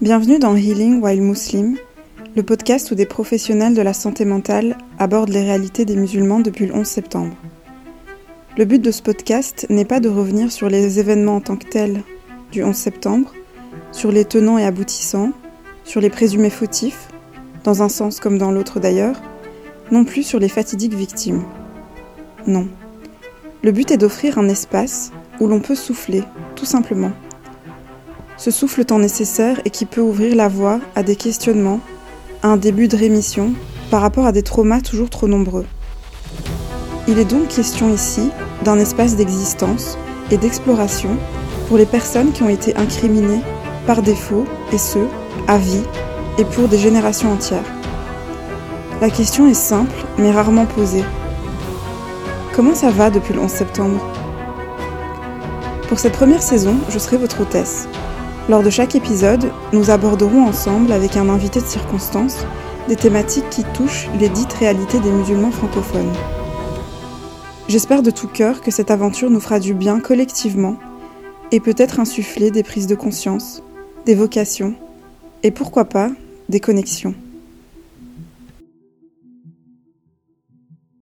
Bienvenue dans Healing While Muslim, le podcast où des professionnels de la santé mentale abordent les réalités des musulmans depuis le 11 septembre. Le but de ce podcast n'est pas de revenir sur les événements en tant que tels du 11 septembre, sur les tenants et aboutissants, sur les présumés fautifs, dans un sens comme dans l'autre d'ailleurs, non plus sur les fatidiques victimes. Non. Le but est d'offrir un espace où l'on peut souffler, tout simplement ce souffle temps nécessaire et qui peut ouvrir la voie à des questionnements, à un début de rémission par rapport à des traumas toujours trop nombreux. Il est donc question ici d'un espace d'existence et d'exploration pour les personnes qui ont été incriminées par défaut et ce, à vie et pour des générations entières. La question est simple mais rarement posée. Comment ça va depuis le 11 septembre? Pour cette première saison, je serai votre hôtesse. Lors de chaque épisode, nous aborderons ensemble, avec un invité de circonstance, des thématiques qui touchent les dites réalités des musulmans francophones. J'espère de tout cœur que cette aventure nous fera du bien collectivement et peut-être insuffler des prises de conscience, des vocations et pourquoi pas des connexions.